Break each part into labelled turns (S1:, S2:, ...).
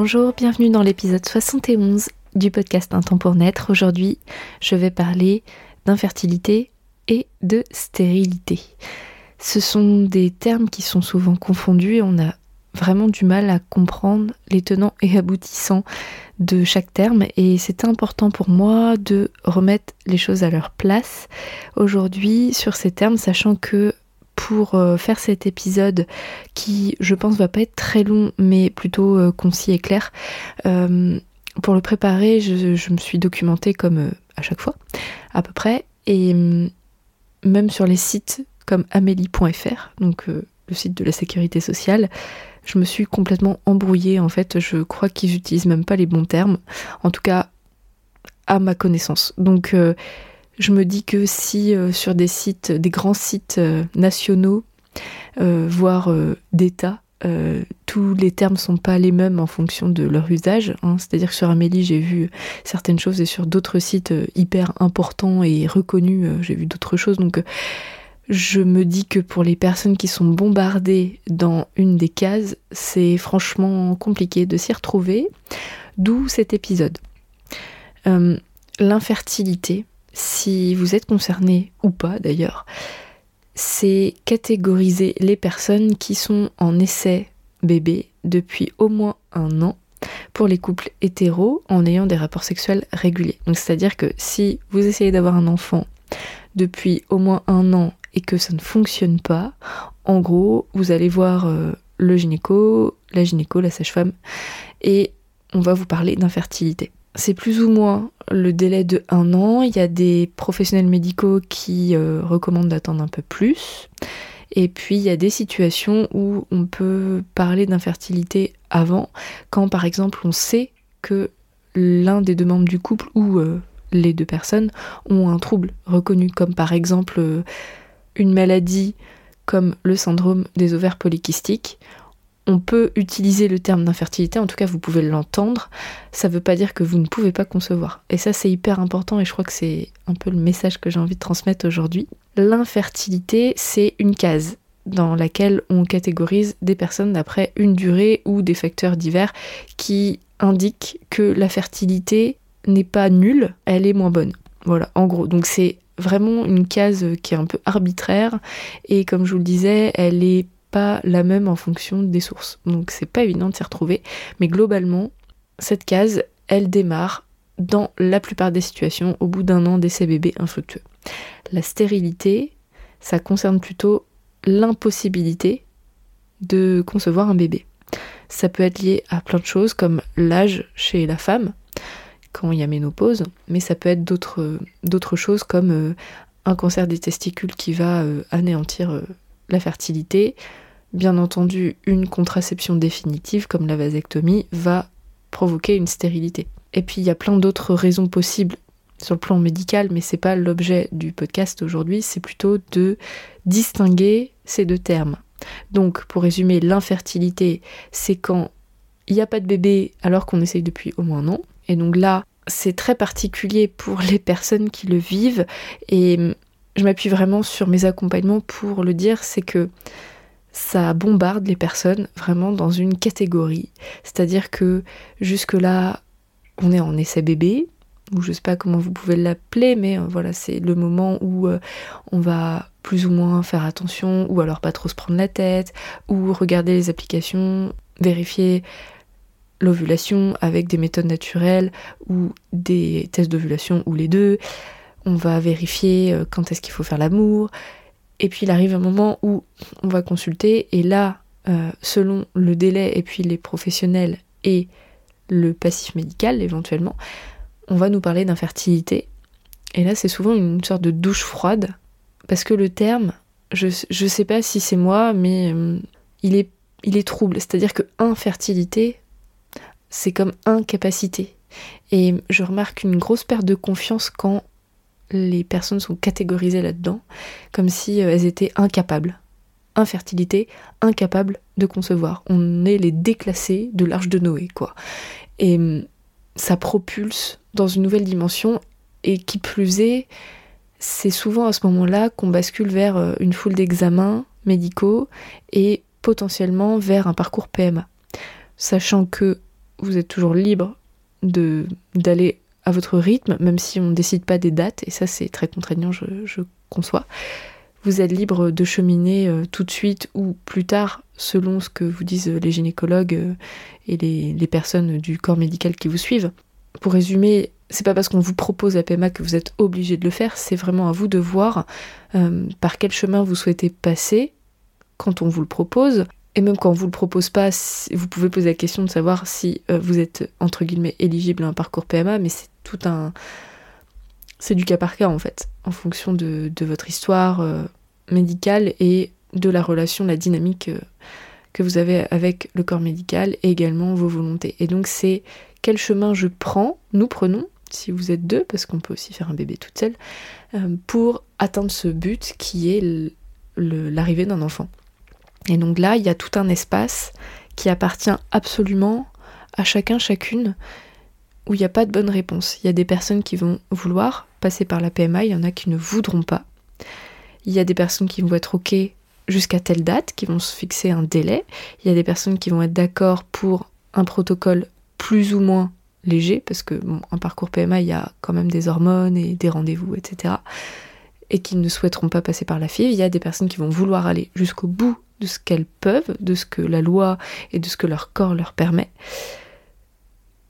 S1: Bonjour, bienvenue dans l'épisode 71 du podcast Un temps pour naître. Aujourd'hui, je vais parler d'infertilité et de stérilité. Ce sont des termes qui sont souvent confondus et on a vraiment du mal à comprendre les tenants et aboutissants de chaque terme et c'est important pour moi de remettre les choses à leur place aujourd'hui sur ces termes sachant que pour euh, faire cet épisode qui, je pense, va pas être très long, mais plutôt euh, concis et clair. Euh, pour le préparer, je, me suis documentée comme à chaque fois, à peu près, et mm, même sur les sites comme amélie.fr, donc le site de la sécurité sociale, je me suis complètement embrouillée. En fait, je crois qu'ils utilisent même pas les bons termes, en tout cas à ma connaissance. Donc je me dis que si euh, sur des sites, des grands sites euh, nationaux, euh, voire d'État, tous les termes sont pas les mêmes en fonction de leur usage. Hein. C'est-à-dire que sur Amélie, j'ai vu certaines choses et sur d'autres sites hyper importants et reconnus, j'ai vu d'autres choses. Donc, je me dis que pour les personnes qui sont bombardées dans une des cases, c'est franchement compliqué de s'y retrouver. D'où cet épisode. L'infertilité, si vous êtes concerné ou pas d'ailleurs, c'est catégoriser les personnes qui sont en essai bébé depuis au moins un an pour les couples hétéros en ayant des rapports sexuels réguliers. Donc c'est-à-dire que si vous essayez d'avoir un enfant depuis au moins un an et que ça ne fonctionne pas, en gros, vous allez voir euh, le gynéco, la gynéco, la sage-femme, et on va vous parler d'infertilité. C'est plus ou moins le délai de un an. Il y a des professionnels médicaux qui euh, recommandent d'attendre un peu plus. Et puis il y a des situations où on peut parler d'infertilité avant, quand par exemple on sait que l'un des deux membres du couple ou euh, les deux personnes ont un trouble reconnu, comme par exemple euh, une maladie comme le syndrome des ovaires polykystiques on peut utiliser le terme d'infertilité, en tout cas vous pouvez l'entendre, ça ne veut pas dire que vous ne pouvez pas concevoir. Et ça c'est hyper important et je crois que c'est un peu le message que j'ai envie de transmettre aujourd'hui. L'infertilité c'est une case dans laquelle on catégorise des personnes d'après une durée ou des facteurs divers qui indiquent que la fertilité n'est pas nulle, elle est moins bonne. Voilà, en gros. Donc c'est vraiment une case qui est un peu arbitraire et comme je vous le disais, elle est pas la même en fonction des sources. Donc c'est pas évident de s'y retrouver. Mais globalement, cette case, elle démarre dans la plupart des situations au bout d'un an d'essai bébé infructueux. La stérilité, ça concerne plutôt l'impossibilité de concevoir un bébé. Ça peut être lié à plein de choses comme l'âge chez la femme, quand il y a ménopause, mais ça peut être d'autres choses comme euh, un cancer des testicules qui va euh, anéantir euh, la fertilité, bien entendu, une contraception définitive comme la vasectomie va provoquer une stérilité. Et puis il y a plein d'autres raisons possibles sur le plan médical, mais c'est pas l'objet du podcast aujourd'hui, c'est plutôt de distinguer ces deux termes. Donc, pour résumer, l'infertilité, c'est quand il n'y a pas de bébé alors qu'on essaye depuis au moins un an. Et donc là, c'est très particulier pour les personnes qui le vivent. Et je m'appuie vraiment sur mes accompagnements pour le dire, c'est que ça bombarde les personnes vraiment dans une catégorie. C'est-à-dire que jusque-là, on est en essai bébé, ou je sais pas comment vous pouvez l'appeler, mais euh, voilà, c'est le moment où euh, on va plus ou moins faire attention, ou alors pas trop se prendre la tête, ou regarder les applications, vérifier l'ovulation avec des méthodes naturelles ou des tests d'ovulation ou les deux on va vérifier euh, quand est-ce qu'il faut faire l'amour, et puis il arrive un moment où on va consulter, et là, euh, selon le délai et puis les professionnels et le passif médical éventuellement, on va nous parler d'infertilité. Et là, c'est souvent une sorte de douche froide, parce que le terme, je, je sais pas si c'est moi, mais euh, il, est, il est trouble. C'est-à-dire que infertilité, c'est comme incapacité. Et je remarque une grosse perte de confiance quand les personnes sont catégorisées là-dedans, comme si euh, elles étaient incapables. Infertilité, incapables de concevoir. On est les déclassés de l'arche de Noé, quoi. Et hum, ça propulse dans une nouvelle dimension, et qui plus est, c'est souvent à ce moment-là qu'on bascule vers euh, une foule d'examens médicaux et potentiellement vers un parcours PMA. Sachant que vous êtes toujours libre de d'aller à votre rythme, même si on ne décide pas des dates, et ça c'est très contraignant, je, conçois. Vous êtes libre de cheminer euh, tout de suite ou plus tard, selon ce que vous disent les gynécologues euh, et les, personnes du corps médical qui vous suivent. Pour résumer, c'est pas parce qu'on vous propose la PMA que vous êtes obligé de le faire, c'est vraiment à vous de voir euh, par quel chemin vous souhaitez passer quand on vous le propose, et même quand on vous le propose pas, vous pouvez poser la question de savoir si euh, vous êtes entre guillemets éligible à un parcours PMA, mais c'est tout un. C'est du cas par cas en fait, en fonction de, votre histoire euh, médicale et de la relation, la dynamique euh, que vous avez avec le corps médical et également vos volontés. Et donc c'est quel chemin je prends, nous prenons, si vous êtes deux, parce qu'on peut aussi faire un bébé toute seule, pour atteindre ce but qui est l'arrivée d'un enfant. Et donc là, il y a tout un espace qui appartient absolument à chacun, chacune, où il n'y a pas de bonne réponse. Il y a des personnes qui vont vouloir passer par la PMA, il y en a qui ne voudront pas. Il y a des personnes qui vont être OK jusqu'à telle date, qui vont se fixer un délai. Il y a des personnes qui vont être d'accord pour un protocole plus ou moins léger, parce que bon, parcours PMA, il y a quand même des hormones et des rendez-vous, etc. Et qui ne souhaiteront pas passer par la FIV. Il y a des personnes qui vont vouloir aller jusqu'au bout de ce qu'elles peuvent, de ce que la loi et de ce que leur corps leur permet.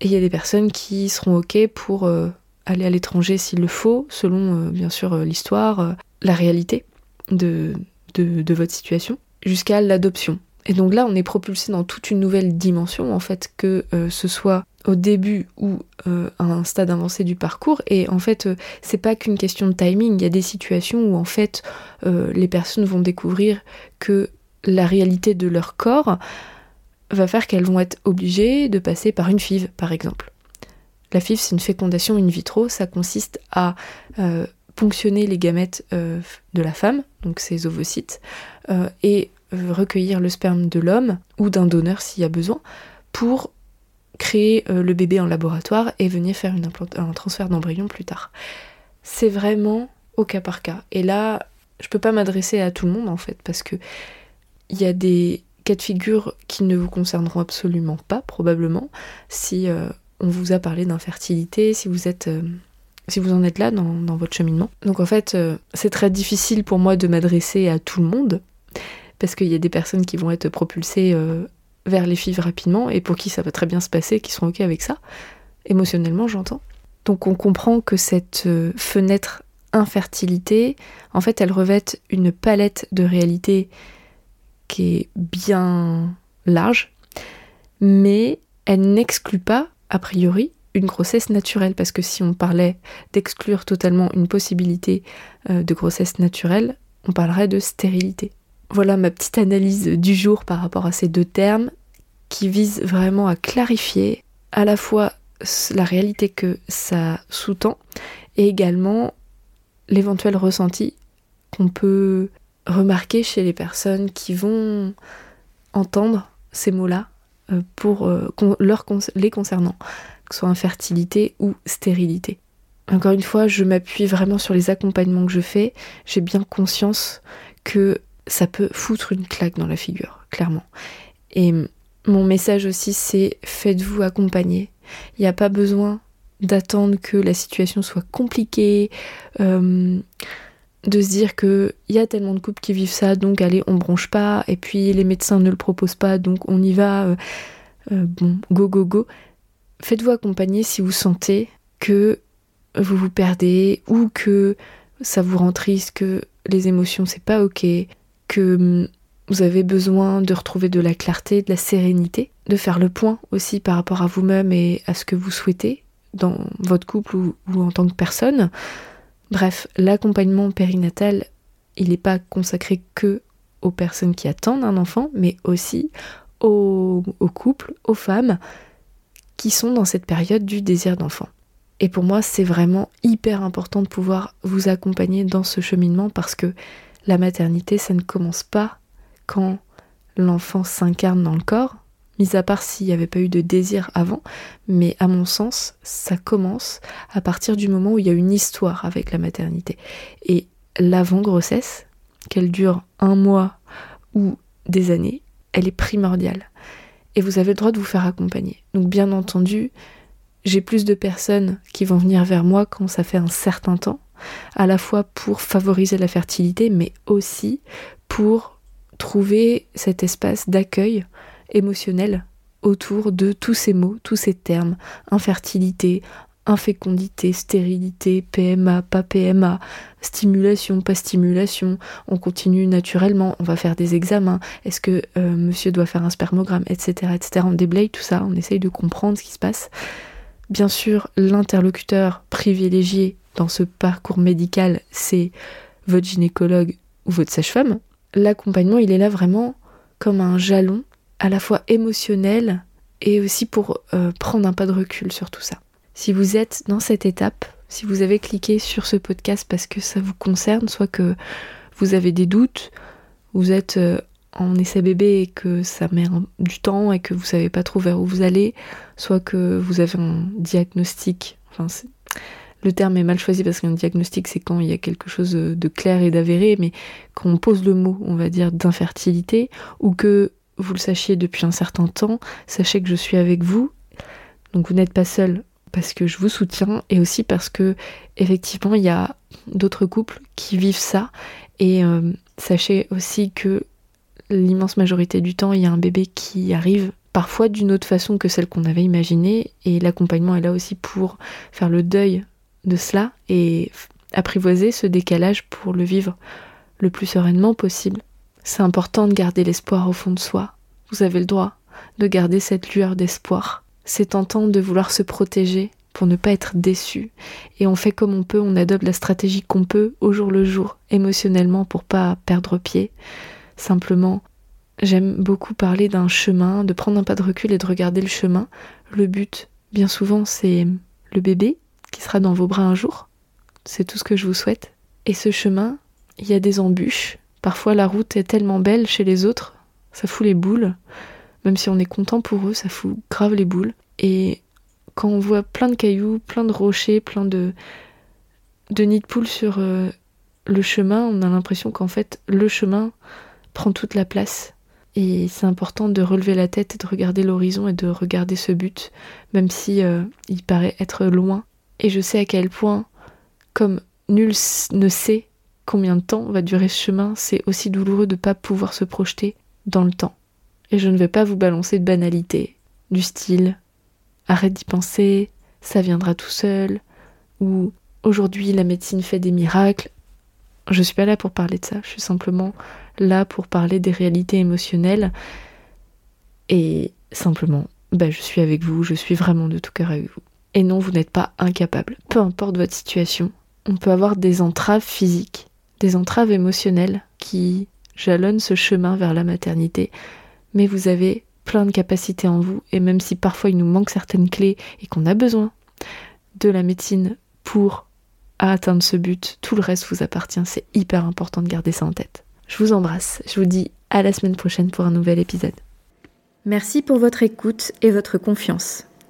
S1: Et il y a des personnes qui seront OK pour euh, aller à l'étranger s'il le faut, selon euh, bien sûr euh, l'histoire, la réalité de, de, votre situation, jusqu'à l'adoption. Et donc là, on est propulsé dans toute une nouvelle dimension, en fait, que ce soit au début ou à un stade avancé du parcours. Et en fait, c'est pas qu'une question de timing. Il y a des situations où en fait, les personnes vont découvrir que la réalité de leur corps va faire qu'elles vont être obligées de passer par une FIV, par exemple. La FIV, c'est une fécondation in vitro, ça consiste à euh, ponctionner les gamètes euh, de la femme, donc ses ovocytes, euh, et recueillir le sperme de l'homme ou d'un donneur s'il y a besoin, pour créer le bébé en laboratoire et venir faire un transfert d'embryon plus tard. C'est vraiment au cas par cas. Et là, je peux pas m'adresser à tout le monde en fait, parce que il y a des cas de figure qui ne vous concerneront absolument pas, probablement, si euh, on vous a parlé d'infertilité, si vous êtes. Euh, si vous en êtes là dans, votre cheminement. Donc en fait, euh, c'est très difficile pour moi de m'adresser à tout le monde, parce qu'il y a des personnes qui vont être propulsées vers les fives rapidement, et pour qui ça va très bien se passer, qui seront OK avec ça, émotionnellement j'entends. Donc on comprend que cette fenêtre infertilité, en fait, elle revêt une palette de réalités qui est bien large, mais elle n'exclut pas, a priori, une grossesse naturelle, parce que si on parlait d'exclure totalement une possibilité euh, de grossesse naturelle, on parlerait de stérilité. Voilà ma petite analyse du jour par rapport à ces deux termes qui visent vraiment à clarifier à la fois la réalité que ça sous-tend et également l'éventuel ressenti qu'on peut remarquer chez les personnes qui vont entendre ces mots-là euh, pour euh, les concernant, que ce soit infertilité ou stérilité. Encore une fois, je m'appuie vraiment sur les accompagnements que je fais. J'ai bien conscience que ça peut foutre une claque dans la figure, clairement. Et mon message aussi, c'est faites-vous accompagner. Il n'y a pas besoin d'attendre que la situation soit compliquée. Euh, de se dire qu'il y a tellement de couples qui vivent ça, donc allez, on bronche pas, et puis les médecins ne le proposent pas, donc on y va, euh, euh, bon, go, go, go. Faites-vous accompagner si vous sentez que vous vous perdez ou que ça vous rend triste, que les émotions c'est pas ok, que hum, vous avez besoin de retrouver de la clarté, de la sérénité, de faire le point aussi par rapport à vous-même et à ce que vous souhaitez dans votre couple ou en tant que personne. Bref, l'accompagnement périnatal, il n'est pas consacré que aux personnes qui attendent un enfant, mais aussi aux, couples, aux femmes qui sont dans cette période du désir d'enfant. Et pour moi, c'est vraiment hyper important de pouvoir vous accompagner dans ce cheminement parce que la maternité, ça ne commence pas quand l'enfant s'incarne dans le corps, mis à part s'il n'y avait pas eu de désir avant, mais à mon sens, ça commence à partir du moment où il y a une histoire avec la maternité. Et l'avant-grossesse, qu'elle dure un mois ou des années, elle est primordiale. Et vous avez le droit de vous faire accompagner. Donc bien entendu, j'ai plus de personnes qui vont venir vers moi quand ça fait un certain temps, à la fois pour favoriser la fertilité, mais aussi pour trouver cet espace d'accueil émotionnel autour de tous ces mots, tous ces termes, infertilité, infécondité, stérilité, PMA, pas PMA, stimulation, pas stimulation, on continue naturellement, on va faire des examens, est-ce que euh, monsieur doit faire un spermogramme, etc., etc. On déblaye tout ça, on essaye de comprendre ce qui se passe. Bien sûr, l'interlocuteur privilégié dans ce parcours médical, c'est votre gynécologue ou votre sage-femme. L'accompagnement, il est là vraiment comme un jalon, à la fois émotionnel et aussi pour euh, prendre un pas de recul sur tout ça. Si vous êtes dans cette étape, si vous avez cliqué sur ce podcast parce que ça vous concerne, soit que vous avez des doutes, vous êtes euh, en essai bébé et que ça met du temps et que vous savez pas trop vers où vous allez, soit que vous avez un diagnostic. Enfin, le terme est mal choisi parce qu'un diagnostic c'est quand il y a quelque chose de clair et d'avéré, mais quand on pose le mot, on va dire, d'infertilité, ou que vous le sachiez depuis un certain temps, sachez que je suis avec vous. Donc vous n'êtes pas seul parce que je vous soutiens et aussi parce que effectivement il y a d'autres couples qui vivent ça et euh, sachez aussi que l'immense majorité du temps, il y a un bébé qui arrive parfois d'une autre façon que celle qu'on avait imaginée, et l'accompagnement est là aussi pour faire le deuil de cela et apprivoiser ce décalage pour le vivre le plus sereinement possible. C'est important de garder l'espoir au fond de soi. Vous avez le droit de garder cette lueur d'espoir. C'est tentant de vouloir se protéger pour ne pas être déçu. Et on fait comme on peut, on adopte la stratégie qu'on peut au jour le jour, émotionnellement, pour pas perdre pied. Simplement, j'aime beaucoup parler d'un chemin, de prendre un pas de recul et de regarder le chemin. Le but, bien souvent, c'est le bébé qui sera dans vos bras un jour. C'est tout ce que je vous souhaite. Et ce chemin, il y a des embûches. Parfois, la route est tellement belle chez les autres, ça fout les boules. Même si on est content pour eux, ça fout grave les boules. Et quand on voit plein de cailloux, plein de rochers, plein de, de nids de poules sur euh, le chemin, on a l'impression qu'en fait, le chemin, prend toute la place. Et c'est important de relever la tête et de regarder l'horizon et de regarder ce but, même si euh, il paraît être loin. Et je sais à quel point, comme nul ne sait combien de temps va durer ce chemin, c'est aussi douloureux de ne pas pouvoir se projeter dans le temps. Et je ne vais pas vous balancer de banalités, du style arrête d'y penser, ça viendra tout seul, ou aujourd'hui la médecine fait des miracles. Je suis pas là pour parler de ça, je suis simplement là pour parler des réalités émotionnelles. Et simplement, bah, je suis avec vous, je suis vraiment de tout cœur avec vous. Et non, vous n'êtes pas incapable. Peu importe votre situation, on peut avoir des entraves physiques, des entraves émotionnelles qui jalonnent ce chemin vers la maternité, mais vous avez plein de capacités en vous, et même si parfois il nous manque certaines clés et qu'on a besoin de la médecine pour atteindre ce but, tout le reste vous appartient, c'est hyper important de garder ça en tête. Je vous embrasse. Je vous dis à la semaine prochaine pour un nouvel épisode.
S2: Merci pour votre écoute et votre confiance.